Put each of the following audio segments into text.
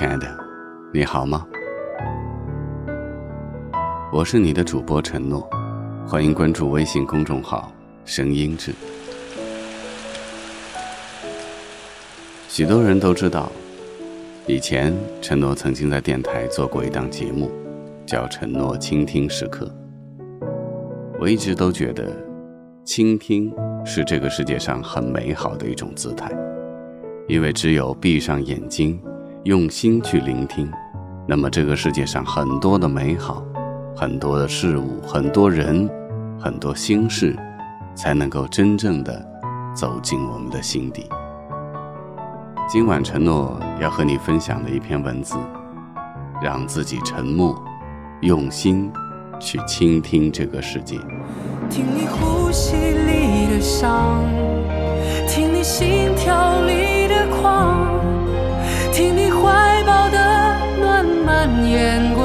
亲爱的，你好吗？我是你的主播陈诺，欢迎关注微信公众号“声音志”。许多人都知道，以前陈诺曾经在电台做过一档节目。叫承诺倾听时刻。我一直都觉得，倾听是这个世界上很美好的一种姿态，因为只有闭上眼睛，用心去聆听，那么这个世界上很多的美好，很多的事物，很多人，很多心事，才能够真正的走进我们的心底。今晚承诺要和你分享的一篇文字，让自己沉默。用心去倾听这个世界。听你呼吸里的伤，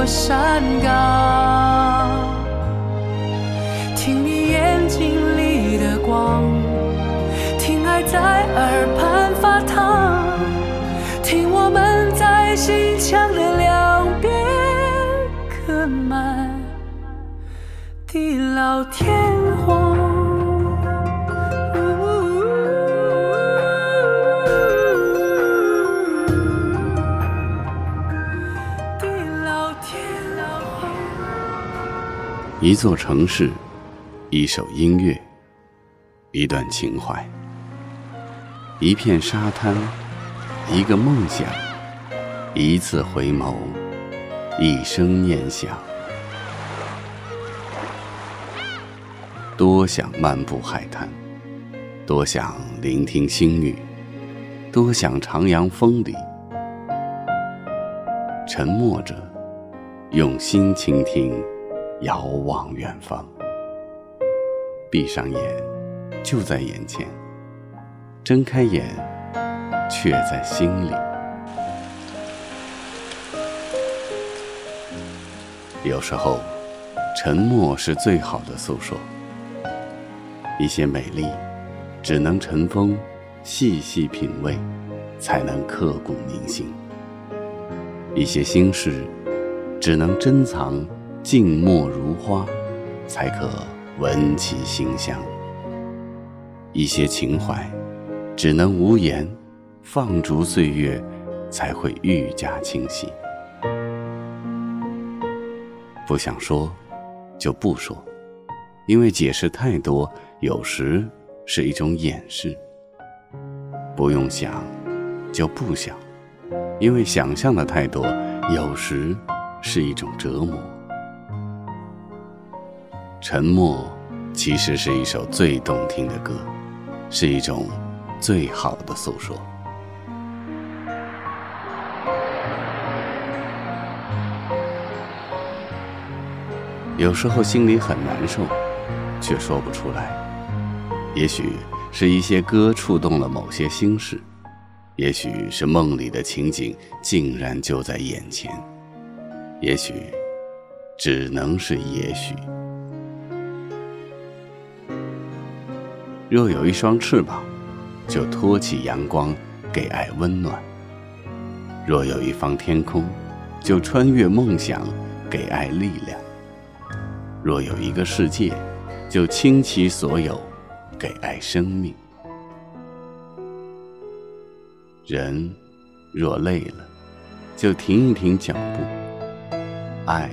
山岗，听你眼睛里的光，听爱在耳畔发烫，听我们在心墙的两边刻。满地老天一座城市，一首音乐，一段情怀，一片沙滩，一个梦想，一次回眸。一声念想，多想漫步海滩，多想聆听星语，多想徜徉风里，沉默着，用心倾听，遥望远方。闭上眼，就在眼前；睁开眼，却在心里。有时候，沉默是最好的诉说。一些美丽，只能尘封，细细品味，才能刻骨铭心；一些心事，只能珍藏，静默如花，才可闻其馨香；一些情怀，只能无言，放逐岁月，才会愈加清晰。不想说，就不说，因为解释太多，有时是一种掩饰。不用想，就不想，因为想象的太多，有时是一种折磨。沉默其实是一首最动听的歌，是一种最好的诉说。有时候心里很难受，却说不出来。也许是一些歌触动了某些心事，也许是梦里的情景竟然就在眼前，也许只能是也许。若有一双翅膀，就托起阳光，给爱温暖；若有一方天空，就穿越梦想，给爱力量。若有一个世界，就倾其所有，给爱生命。人若累了，就停一停脚步；爱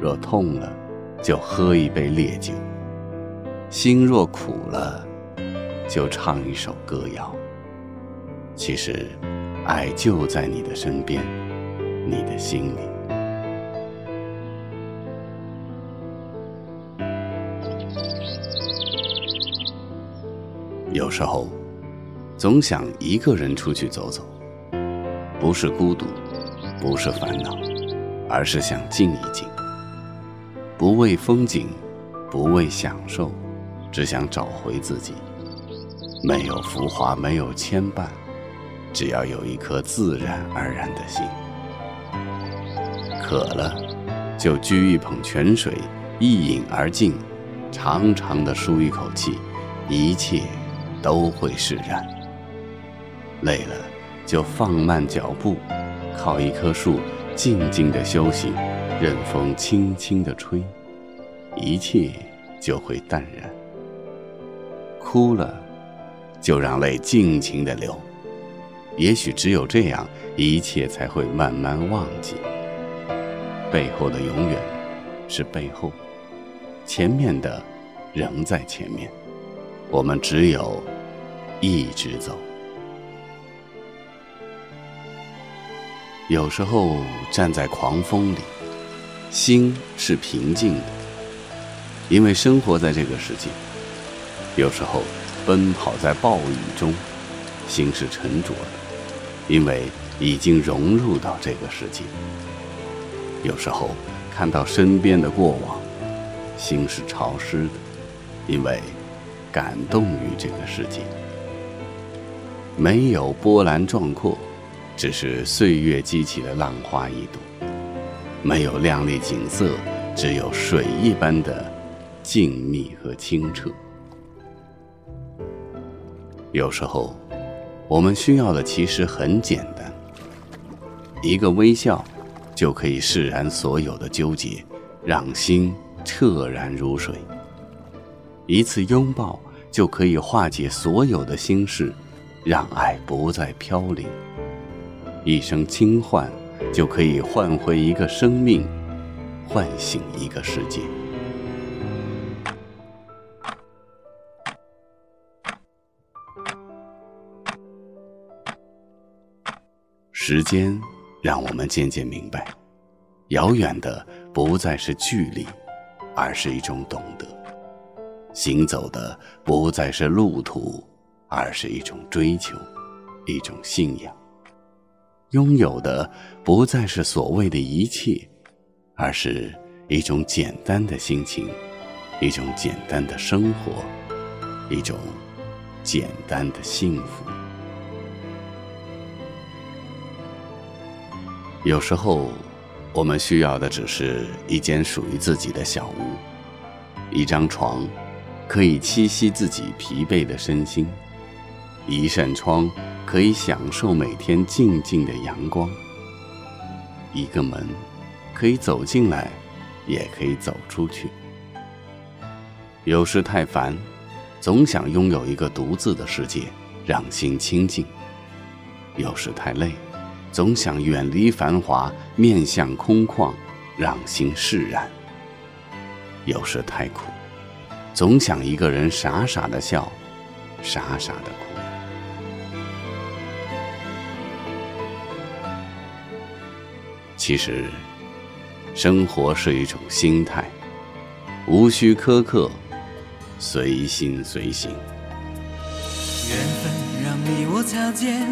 若痛了，就喝一杯烈酒；心若苦了，就唱一首歌谣。其实，爱就在你的身边，你的心里。有时候，总想一个人出去走走，不是孤独，不是烦恼，而是想静一静，不为风景，不为享受，只想找回自己。没有浮华，没有牵绊，只要有一颗自然而然的心。渴了，就掬一捧泉水，一饮而尽，长长的舒一口气，一切都会释然。累了，就放慢脚步，靠一棵树，静静的休息，任风轻轻的吹，一切就会淡然。哭了，就让泪尽情的流，也许只有这样，一切才会慢慢忘记。背后的永远是背后，前面的仍在前面，我们只有一直走。有时候站在狂风里，心是平静的，因为生活在这个世界；有时候奔跑在暴雨中，心是沉着的，因为已经融入到这个世界；有时候看到身边的过往，心是潮湿的，因为感动于这个世界。没有波澜壮阔。只是岁月激起的浪花一朵，没有亮丽景色，只有水一般的静谧和清澈。有时候，我们需要的其实很简单，一个微笑，就可以释然所有的纠结，让心澈然如水；一次拥抱，就可以化解所有的心事，让爱不再飘零。一声轻唤，就可以唤回一个生命，唤醒一个世界。时间让我们渐渐明白，遥远的不再是距离，而是一种懂得；行走的不再是路途，而是一种追求，一种信仰。拥有的不再是所谓的一切，而是一种简单的心情，一种简单的生活，一种简单的幸福。有时候，我们需要的只是一间属于自己的小屋，一张床，可以栖息自己疲惫的身心，一扇窗。可以享受每天静静的阳光。一个门，可以走进来，也可以走出去。有时太烦，总想拥有一个独自的世界，让心清静；有时太累，总想远离繁华，面向空旷，让心释然；有时太苦，总想一个人傻傻的笑，傻傻的哭。其实，生活是一种心态，无需苛刻，随心随行。缘分让你我擦肩，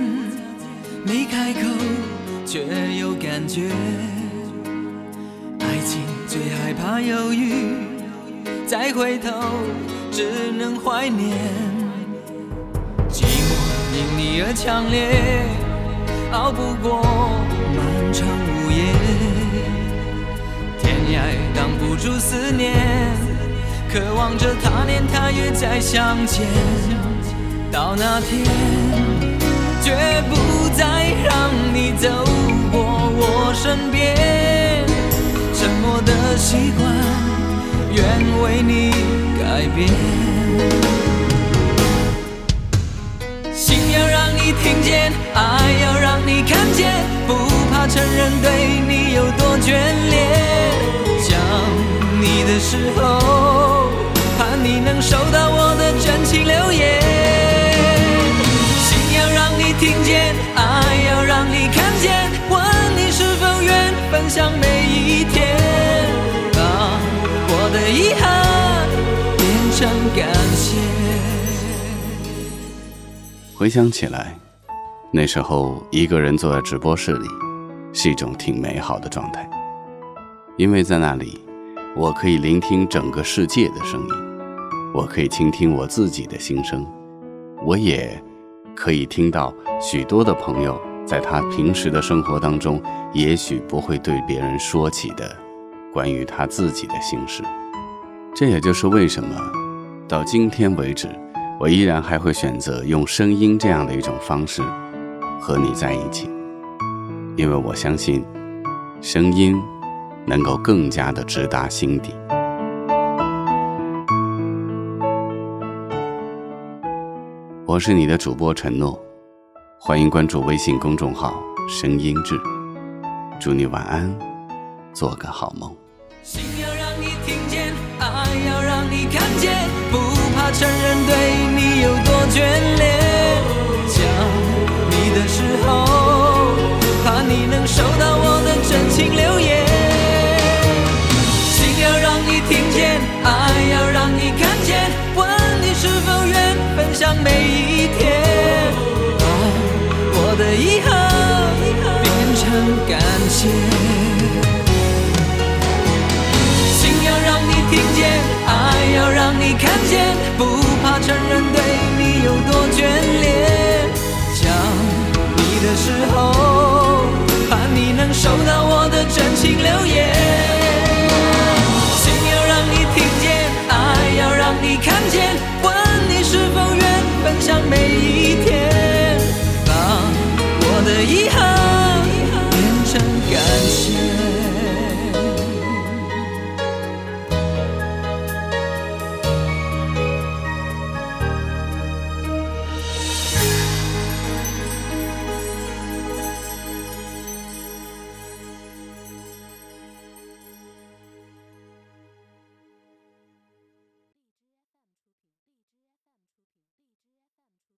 没开口却有感觉。爱情最害怕犹豫，再回头只能怀念。寂寞因你而强烈，熬不过漫长午夜。天涯。挡不住思念，渴望着他年他月再相见。到那天，绝不再让你走过我身边。沉默的习惯，愿为你改变。心要让你听见，爱要让你看见，感谢回想起来，那时候一个人坐在直播室里，是一种挺美好的状态，因为在那里，我可以聆听整个世界的声音，我可以倾听我自己的心声，我也可以听到许多的朋友在他平时的生活当中，也许不会对别人说起的，关于他自己的心事。这也就是为什么，到今天为止。我依然还会选择用声音这样的一种方式和你在一起，因为我相信，声音能够更加的直达心底。我是你的主播承诺，欢迎关注微信公众号“声音志”，祝你晚安，做个好梦。心要让你听见，爱要让你看见，怕承认对你有多眷恋。想你的时候，怕你能收到我的真情留言。听